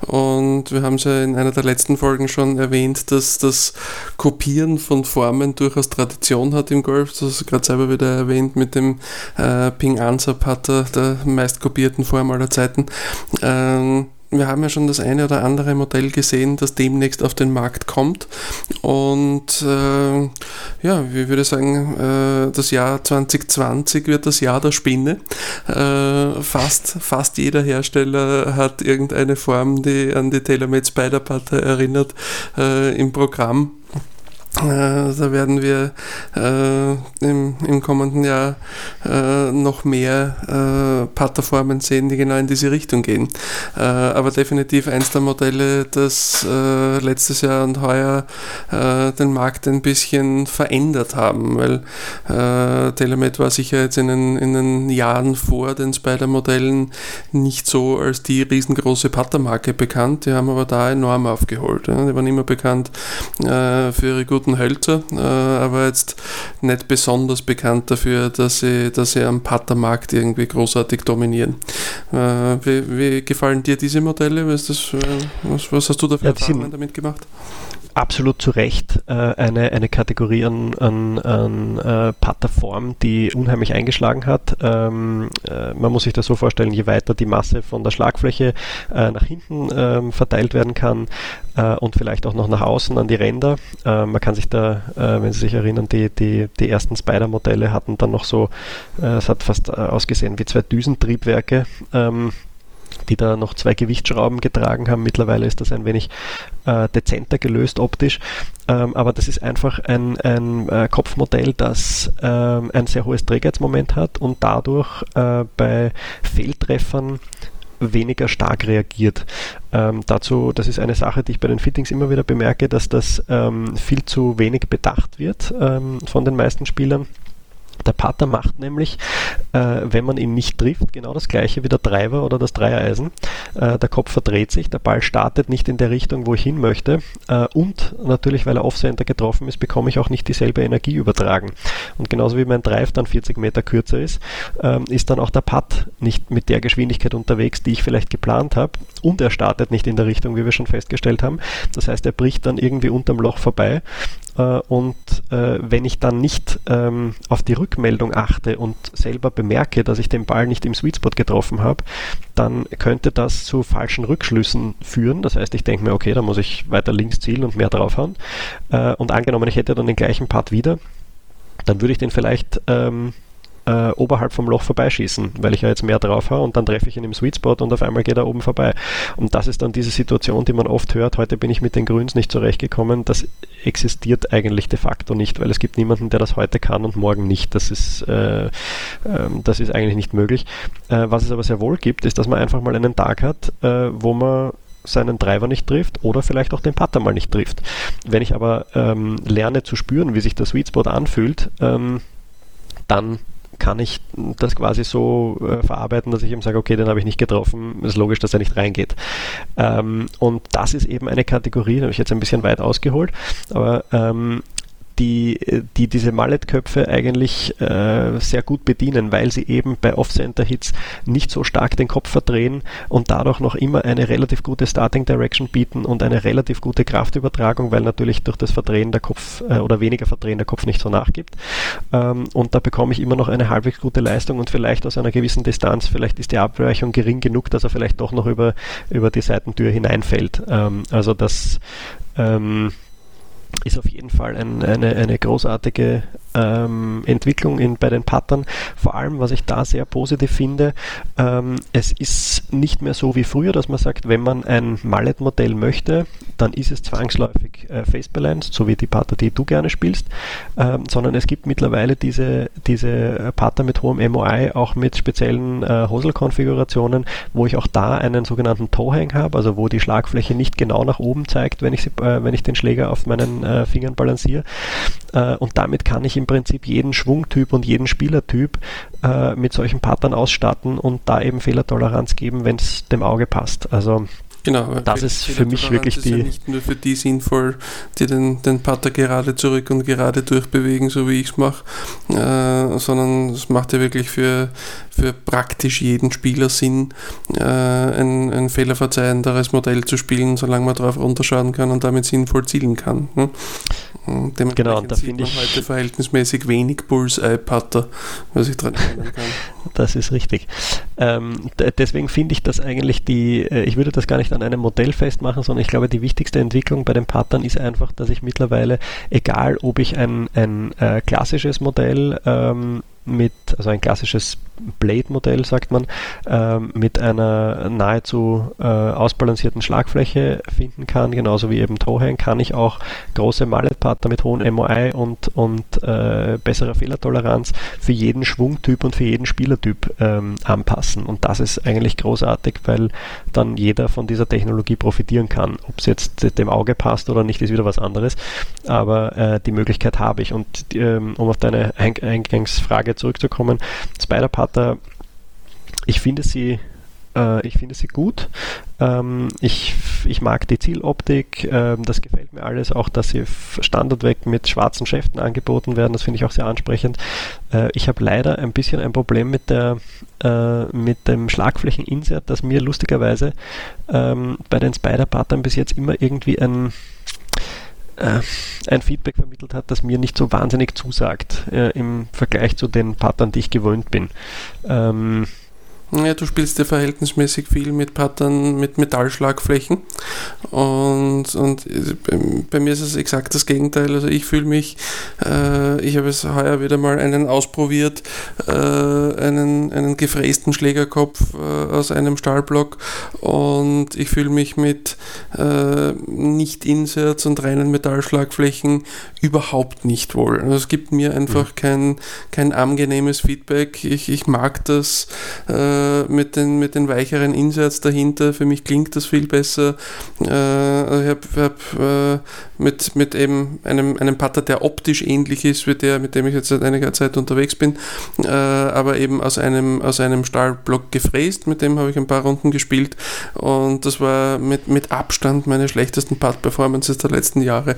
Und wir haben es ja in einer der letzten Folgen schon erwähnt, dass das Kopieren von Formen durchaus Tradition hat im Golf. Das hast du gerade selber wieder erwähnt mit dem äh, Ping Answer Putter, der meistkopierten Form aller Zeiten. Ähm, wir haben ja schon das eine oder andere Modell gesehen, das demnächst auf den Markt kommt. Und äh, ja, ich würde sagen, äh, das Jahr 2020 wird das Jahr der Spinne. Äh, fast, fast jeder Hersteller hat irgendeine Form, die an die TaylorMade Spider-Putter erinnert, äh, im Programm. Äh, da werden wir äh, im, im, kommenden Jahr äh, noch mehr äh, Patterformen sehen, die genau in diese Richtung gehen. Äh, aber definitiv eins der Modelle, das äh, letztes Jahr und heuer den Markt ein bisschen verändert haben, weil TeleMed war sicher jetzt in den, in den Jahren vor den Spider-Modellen nicht so als die riesengroße Pattermarke bekannt. Die haben aber da enorm aufgeholt. Ja. Die waren immer bekannt für ihre guten guten Hölzer, äh, aber jetzt nicht besonders bekannt dafür, dass sie, dass sie am Pattermarkt irgendwie großartig dominieren. Äh, wie, wie, gefallen dir diese Modelle? Was, das, was, was hast du da für ja, Erfahrungen damit gemacht? Absolut zu Recht äh, eine, eine Kategorie an, an, an äh, Patterform, die unheimlich eingeschlagen hat. Ähm, äh, man muss sich das so vorstellen, je weiter die Masse von der Schlagfläche äh, nach hinten ähm, verteilt werden kann äh, und vielleicht auch noch nach außen an die Ränder. Äh, man kann sich da, wenn Sie sich erinnern, die, die, die ersten Spider-Modelle hatten dann noch so, es hat fast ausgesehen wie zwei Düsentriebwerke. Ähm, die da noch zwei Gewichtsschrauben getragen haben. Mittlerweile ist das ein wenig äh, dezenter gelöst optisch, ähm, aber das ist einfach ein, ein äh, Kopfmodell, das ähm, ein sehr hohes Trägheitsmoment hat und dadurch äh, bei Fehltreffern weniger stark reagiert. Ähm, dazu, das ist eine Sache, die ich bei den Fittings immer wieder bemerke, dass das ähm, viel zu wenig bedacht wird ähm, von den meisten Spielern. Der Putter macht nämlich, äh, wenn man ihn nicht trifft, genau das gleiche wie der Driver oder das Dreiereisen. Äh, der Kopf verdreht sich, der Ball startet nicht in der Richtung, wo ich hin möchte. Äh, und natürlich, weil er Off-Center getroffen ist, bekomme ich auch nicht dieselbe Energie übertragen. Und genauso wie mein Drive dann 40 Meter kürzer ist, ähm, ist dann auch der Putt nicht mit der Geschwindigkeit unterwegs, die ich vielleicht geplant habe. Und er startet nicht in der Richtung, wie wir schon festgestellt haben. Das heißt, er bricht dann irgendwie unterm Loch vorbei äh, und äh, wenn ich dann nicht ähm, auf die Rückmeldung achte und selber bemerke, dass ich den Ball nicht im Sweet Spot getroffen habe, dann könnte das zu falschen Rückschlüssen führen. Das heißt, ich denke mir, okay, da muss ich weiter links zielen und mehr draufhauen. Äh, und angenommen, ich hätte dann den gleichen Part wieder, dann würde ich den vielleicht ähm, äh, oberhalb vom Loch vorbeischießen, weil ich ja jetzt mehr drauf habe und dann treffe ich ihn im Sweet Spot und auf einmal geht er oben vorbei. Und das ist dann diese Situation, die man oft hört, heute bin ich mit den Grüns nicht zurechtgekommen, das existiert eigentlich de facto nicht, weil es gibt niemanden, der das heute kann und morgen nicht. Das ist, äh, äh, das ist eigentlich nicht möglich. Äh, was es aber sehr wohl gibt, ist, dass man einfach mal einen Tag hat, äh, wo man seinen Driver nicht trifft oder vielleicht auch den Putter mal nicht trifft. Wenn ich aber ähm, lerne zu spüren, wie sich der Sweet Spot anfühlt, ähm, dann kann ich das quasi so äh, verarbeiten, dass ich ihm sage, okay, den habe ich nicht getroffen, ist logisch, dass er nicht reingeht. Ähm, und das ist eben eine Kategorie, da habe ich jetzt ein bisschen weit ausgeholt, aber ähm, die, die diese Mallet-Köpfe eigentlich äh, sehr gut bedienen, weil sie eben bei Off-Center-Hits nicht so stark den Kopf verdrehen und dadurch noch immer eine relativ gute Starting Direction bieten und eine relativ gute Kraftübertragung, weil natürlich durch das Verdrehen der Kopf äh, oder weniger Verdrehen der Kopf nicht so nachgibt. Ähm, und da bekomme ich immer noch eine halbwegs gute Leistung und vielleicht aus einer gewissen Distanz, vielleicht ist die Abweichung gering genug, dass er vielleicht doch noch über, über die Seitentür hineinfällt. Ähm, also das ähm, ist auf jeden Fall ein, eine, eine großartige ähm, Entwicklung in, bei den Pattern. Vor allem, was ich da sehr positiv finde, ähm, es ist nicht mehr so wie früher, dass man sagt, wenn man ein Mallet-Modell möchte, dann ist es zwangsläufig äh, Face Balanced, so wie die Patter, die du gerne spielst, ähm, sondern es gibt mittlerweile diese, diese Patter mit hohem MOI, auch mit speziellen äh, Hosel-Konfigurationen, wo ich auch da einen sogenannten Toe-Hang habe, also wo die Schlagfläche nicht genau nach oben zeigt, wenn ich, sie, äh, wenn ich den Schläger auf meinen äh, Fingern balanciere. Äh, und damit kann ich im Prinzip jeden Schwungtyp und jeden Spielertyp äh, mit solchen Pattern ausstatten und da eben Fehlertoleranz geben, wenn es dem Auge passt. Also Genau, das ist für mich wirklich die. Ist ja nicht nur für die sinnvoll, die den, den Putter gerade zurück und gerade durchbewegen, so wie ich es mache, äh, sondern es macht ja wirklich für, für praktisch jeden Spieler Sinn, äh, ein, ein fehlerverzeihenderes Modell zu spielen, solange man darauf runterschauen kann und damit sinnvoll zielen kann. Ne? genau, und da finde ich heute verhältnismäßig wenig Bullseye-Putter, was ich daran erinnern kann. Das ist richtig. Ähm, deswegen finde ich das eigentlich die, äh, ich würde das gar nicht an einem Modell festmachen, sondern ich glaube, die wichtigste Entwicklung bei den Pattern ist einfach, dass ich mittlerweile, egal ob ich ein, ein äh, klassisches Modell ähm, mit, also ein klassisches Blade-Modell, sagt man, ähm, mit einer nahezu äh, ausbalancierten Schlagfläche finden kann, genauso wie eben Toehang, kann ich auch große Mallet-Partner mit hohem MOI und, und äh, besserer Fehlertoleranz für jeden Schwungtyp und für jeden Spielertyp ähm, anpassen. Und das ist eigentlich großartig, weil dann jeder von dieser Technologie profitieren kann. Ob es jetzt dem Auge passt oder nicht, ist wieder was anderes. Aber äh, die Möglichkeit habe ich. Und ähm, um auf deine Eingangsfrage zurückzukommen, Spider-Patter, ich finde sie äh, ich finde sie gut. Ähm, ich, ich mag die Zieloptik, äh, das gefällt mir alles. Auch, dass sie standardweg mit schwarzen Schäften angeboten werden, das finde ich auch sehr ansprechend. Äh, ich habe leider ein bisschen ein Problem mit, der, äh, mit dem Schlagflächeninsert, das mir lustigerweise ähm, bei den Spider-Pattern bis jetzt immer irgendwie ein äh, ein Feedback vermittelt hat, das mir nicht so wahnsinnig zusagt äh, im Vergleich zu den Partnern, die ich gewöhnt bin. Ähm, ja, du spielst ja verhältnismäßig viel mit Pattern mit Metallschlagflächen und, und bei mir ist es exakt das Gegenteil. Also ich fühle mich, äh, ich habe es heuer wieder mal einen ausprobiert, äh, einen, einen gefrästen Schlägerkopf äh, aus einem Stahlblock und ich fühle mich mit äh, Nicht-Inserts und reinen Metallschlagflächen überhaupt nicht wohl. Also es gibt mir einfach mhm. kein, kein angenehmes Feedback. Ich, ich mag das äh, äh, mit, den, mit den weicheren Inserts dahinter. Für mich klingt das viel besser. Äh, ich habe hab, äh, mit, mit eben einem, einem Putter, der optisch ähnlich ist wie der, mit dem ich jetzt seit einiger Zeit unterwegs bin, äh, aber eben aus einem, aus einem Stahlblock gefräst. Mit dem habe ich ein paar Runden gespielt und das war mit, mit Abstand meine schlechtesten Putt-Performances der letzten Jahre.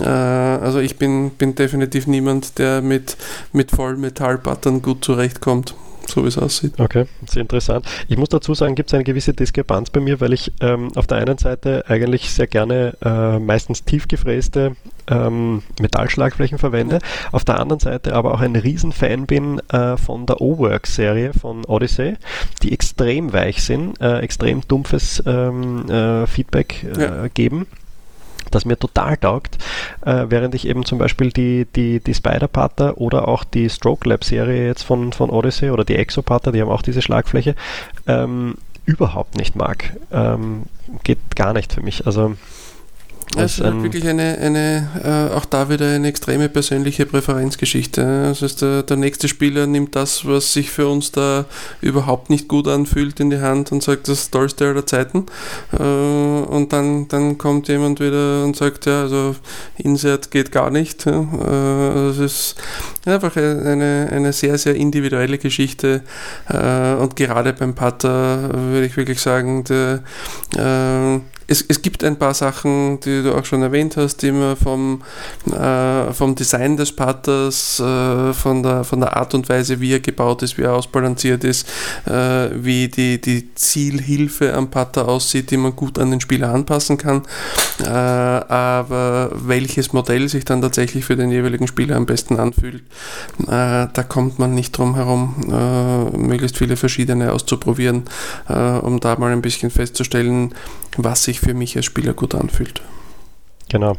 Äh, also ich bin, bin definitiv niemand, der mit, mit Vollmetallputtern gut zurechtkommt so wie es aussieht. Okay, sehr interessant. Ich muss dazu sagen, gibt es eine gewisse Diskrepanz bei mir, weil ich ähm, auf der einen Seite eigentlich sehr gerne äh, meistens tiefgefräste ähm, Metallschlagflächen verwende, auf der anderen Seite aber auch ein Riesenfan bin äh, von der O-Work-Serie von Odyssey, die extrem weich sind, äh, extrem dumpfes ähm, äh, Feedback äh, ja. geben das mir total taugt, äh, während ich eben zum Beispiel die, die, die Spider-Putter oder auch die Stroke Lab-Serie jetzt von, von Odyssey oder die Exo-Putter, die haben auch diese Schlagfläche, ähm, überhaupt nicht mag. Ähm, geht gar nicht für mich. Also es ist halt wirklich eine, eine äh, auch da wieder eine extreme persönliche Präferenzgeschichte. Also der, der nächste Spieler nimmt das, was sich für uns da überhaupt nicht gut anfühlt, in die Hand und sagt, das ist das Tollste aller Zeiten. Äh, und dann, dann kommt jemand wieder und sagt, ja, also Insert geht gar nicht. Ja. Äh, es ist einfach eine, eine sehr, sehr individuelle Geschichte. Äh, und gerade beim Putter würde ich wirklich sagen, der äh, es, es gibt ein paar Sachen, die du auch schon erwähnt hast, die man vom, äh, vom Design des Putters, äh, von, der, von der Art und Weise, wie er gebaut ist, wie er ausbalanciert ist, äh, wie die, die Zielhilfe am Putter aussieht, die man gut an den Spieler anpassen kann. Äh, aber welches Modell sich dann tatsächlich für den jeweiligen Spieler am besten anfühlt, äh, da kommt man nicht drum herum, äh, möglichst viele verschiedene auszuprobieren, um da mal ein bisschen festzustellen, was sich für mich als Spieler gut anfühlt. Genau.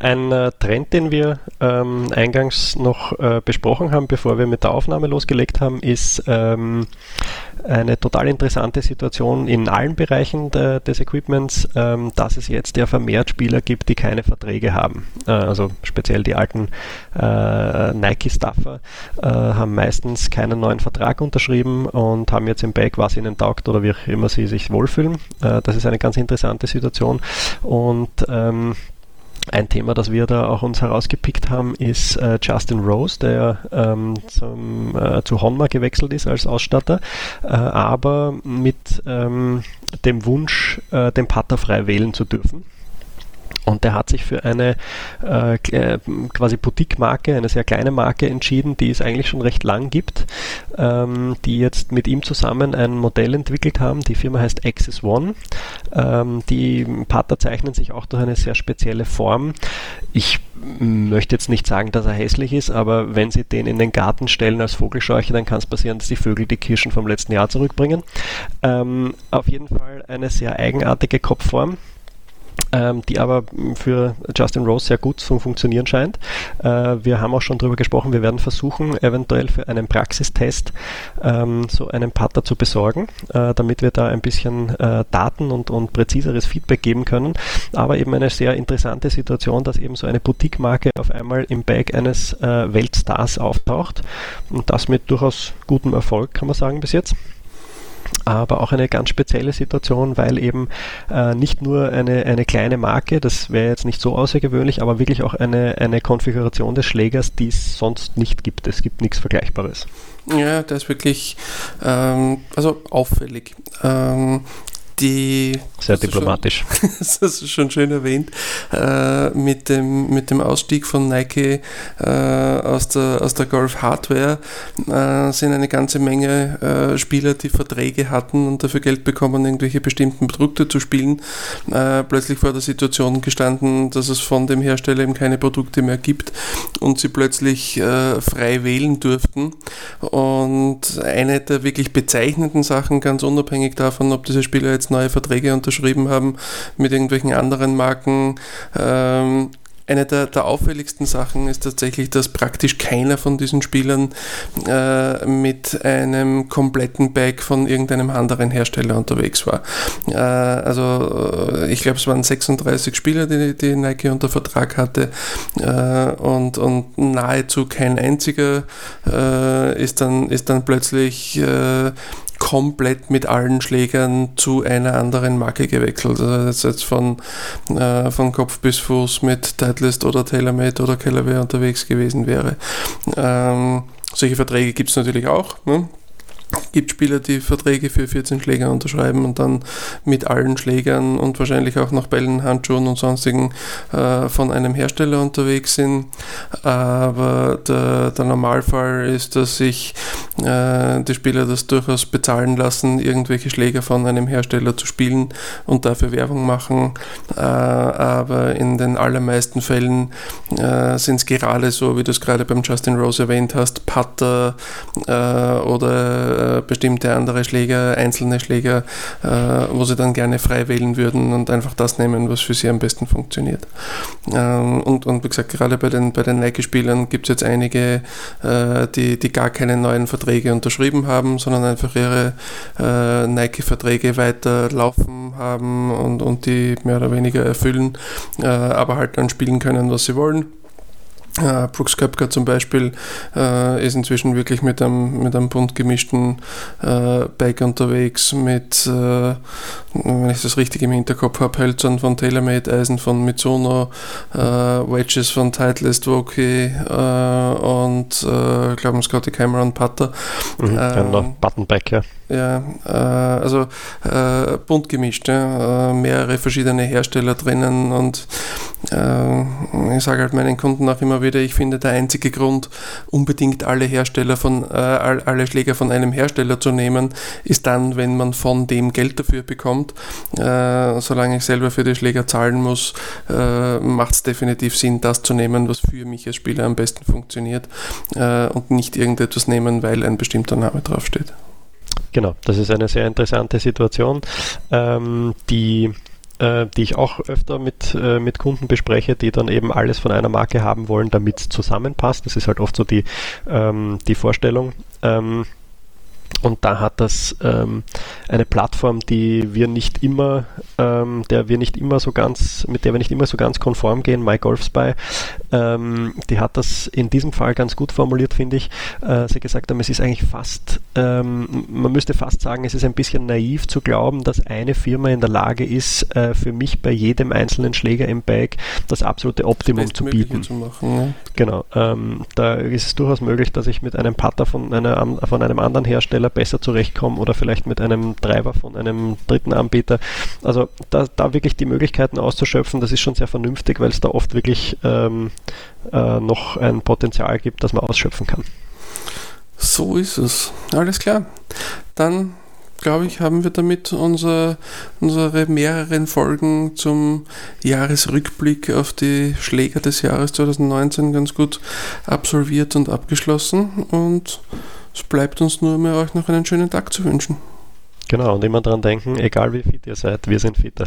Ein äh, Trend, den wir ähm, eingangs noch äh, besprochen haben, bevor wir mit der Aufnahme losgelegt haben, ist ähm, eine total interessante Situation in allen Bereichen de, des Equipments, ähm, dass es jetzt ja vermehrt Spieler gibt, die keine Verträge haben. Äh, also speziell die alten äh, Nike-Stuffer äh, haben meistens keinen neuen Vertrag unterschrieben und haben jetzt im Bag, was ihnen taugt oder wie auch immer sie sich wohlfühlen. Äh, das ist eine ganz interessante Situation und ähm, ein Thema, das wir da auch uns herausgepickt haben, ist äh, Justin Rose, der ähm, zum, äh, zu Honma gewechselt ist als Ausstatter, äh, aber mit ähm, dem Wunsch, äh, den Putter frei wählen zu dürfen. Und der hat sich für eine äh, quasi Boutique-Marke, eine sehr kleine Marke entschieden, die es eigentlich schon recht lang gibt, ähm, die jetzt mit ihm zusammen ein Modell entwickelt haben. Die Firma heißt Axis One. Ähm, die Pater zeichnen sich auch durch eine sehr spezielle Form. Ich möchte jetzt nicht sagen, dass er hässlich ist, aber wenn sie den in den Garten stellen als Vogelscheuche, dann kann es passieren, dass die Vögel die Kirschen vom letzten Jahr zurückbringen. Ähm, auf jeden Fall eine sehr eigenartige Kopfform ähm, die aber für Justin Rose sehr gut zu funktionieren scheint. Äh, wir haben auch schon darüber gesprochen, wir werden versuchen, eventuell für einen Praxistest ähm, so einen Putter zu besorgen, äh, damit wir da ein bisschen äh, Daten und, und präziseres Feedback geben können. Aber eben eine sehr interessante Situation, dass eben so eine Boutique-Marke auf einmal im Bag eines äh, Weltstars auftaucht und das mit durchaus gutem Erfolg, kann man sagen, bis jetzt aber auch eine ganz spezielle Situation, weil eben äh, nicht nur eine, eine kleine Marke, das wäre jetzt nicht so außergewöhnlich, aber wirklich auch eine, eine Konfiguration des Schlägers, die es sonst nicht gibt. Es gibt nichts Vergleichbares. Ja, das ist wirklich ähm, also auffällig. Ähm, die sehr diplomatisch. Schon, [LAUGHS] das hast du schon schön erwähnt, äh, mit, dem, mit dem Ausstieg von Nike äh, aus, der, aus der Golf Hardware äh, sind eine ganze Menge äh, Spieler, die Verträge hatten und dafür Geld bekommen, irgendwelche bestimmten Produkte zu spielen, äh, plötzlich vor der Situation gestanden, dass es von dem Hersteller eben keine Produkte mehr gibt und sie plötzlich äh, frei wählen durften. Und eine der wirklich bezeichnenden Sachen, ganz unabhängig davon, ob diese Spieler jetzt neue Verträge unterschrieben haben mit irgendwelchen anderen Marken. Ähm, eine der, der, auffälligsten Sachen ist tatsächlich, dass praktisch keiner von diesen Spielern äh, mit einem kompletten Bag von irgendeinem anderen Hersteller unterwegs war. Äh, also äh, ich glaube, es waren 36 Spieler, die, die Nike unter Vertrag hatte äh, und, und nahezu kein einziger äh, ist, dann, ist dann plötzlich äh, komplett mit allen Schlägern zu einer anderen Marke gewechselt. Also das jetzt von, äh, von Kopf bis Fuß mit Titleist oder TaylorMade oder Callaway unterwegs gewesen wäre. Ähm, solche Verträge gibt es natürlich auch. Ne? Gibt Spieler, die Verträge für 14 Schläger unterschreiben und dann mit allen Schlägern und wahrscheinlich auch noch Bällen, Handschuhen und sonstigen äh, von einem Hersteller unterwegs sind. Aber der, der Normalfall ist, dass sich äh, die Spieler das durchaus bezahlen lassen, irgendwelche Schläger von einem Hersteller zu spielen und dafür Werbung machen. Äh, aber in den allermeisten Fällen äh, sind es gerade so, wie du es gerade beim Justin Rose erwähnt hast, Putter äh, oder äh, bestimmte andere Schläger, einzelne Schläger, äh, wo sie dann gerne frei wählen würden und einfach das nehmen, was für sie am besten funktioniert. Ähm, und, und wie gesagt, gerade bei den, bei den Nike-Spielern gibt es jetzt einige, äh, die, die gar keine neuen Verträge unterschrieben haben, sondern einfach ihre äh, Nike-Verträge weiter laufen haben und, und die mehr oder weniger erfüllen, äh, aber halt dann spielen können, was sie wollen. Uh, Brooks Köpker zum Beispiel uh, ist inzwischen wirklich mit einem, mit einem bunt gemischten uh, Bike unterwegs, mit, wenn ich das richtig im Hinterkopf habe, Hölzern von TaylorMade, Eisen von Mitsuno, Wedges von Titleist, Woki und ich glaube Scotty Cameron Putter. Mhm, ähm, Buttonback, ja. Ja, äh, also äh, bunt gemischt, ja, äh, mehrere verschiedene Hersteller drinnen und äh, ich sage halt meinen Kunden auch immer wieder, ich finde der einzige Grund, unbedingt alle Hersteller von, äh, alle Schläger von einem Hersteller zu nehmen, ist dann, wenn man von dem Geld dafür bekommt. Äh, solange ich selber für die Schläger zahlen muss, macht es definitiv Sinn, das zu nehmen, was für mich als Spieler am besten funktioniert und nicht irgendetwas nehmen, weil ein bestimmter Name draufsteht. Genau, das ist eine sehr interessante Situation, ähm, die äh, die ich auch öfter mit, äh, mit Kunden bespreche, die dann eben alles von einer Marke haben wollen, damit es zusammenpasst. Das ist halt oft so die, ähm, die Vorstellung. Ähm, und da hat das ähm, eine Plattform, die wir nicht immer, ähm, der wir nicht immer so ganz, mit der wir nicht immer so ganz konform gehen, MyGolfSpy, ähm, die hat das in diesem Fall ganz gut formuliert, finde ich. Äh, sie gesagt haben, es ist eigentlich fast, ähm, man müsste fast sagen, es ist ein bisschen naiv zu glauben, dass eine Firma in der Lage ist, äh, für mich bei jedem einzelnen Schläger im Bag das absolute Optimum zu bieten. Zu machen, ja. Genau. Ähm, da ist es durchaus möglich, dass ich mit einem Putter von, einer, von einem anderen Hersteller besser zurechtkomme oder vielleicht mit einem Driver von einem dritten Anbieter. Also da, da wirklich die Möglichkeiten auszuschöpfen, das ist schon sehr vernünftig, weil es da oft wirklich ähm, äh, noch ein Potenzial gibt, das man ausschöpfen kann. So ist es. Alles klar. Dann glaube ich, haben wir damit unser, unsere mehreren Folgen zum Jahresrückblick auf die Schläger des Jahres 2019 ganz gut absolviert und abgeschlossen. Und es bleibt uns nur mehr, euch noch einen schönen Tag zu wünschen. Genau, und immer daran denken, egal wie fit ihr seid, wir sind fitter.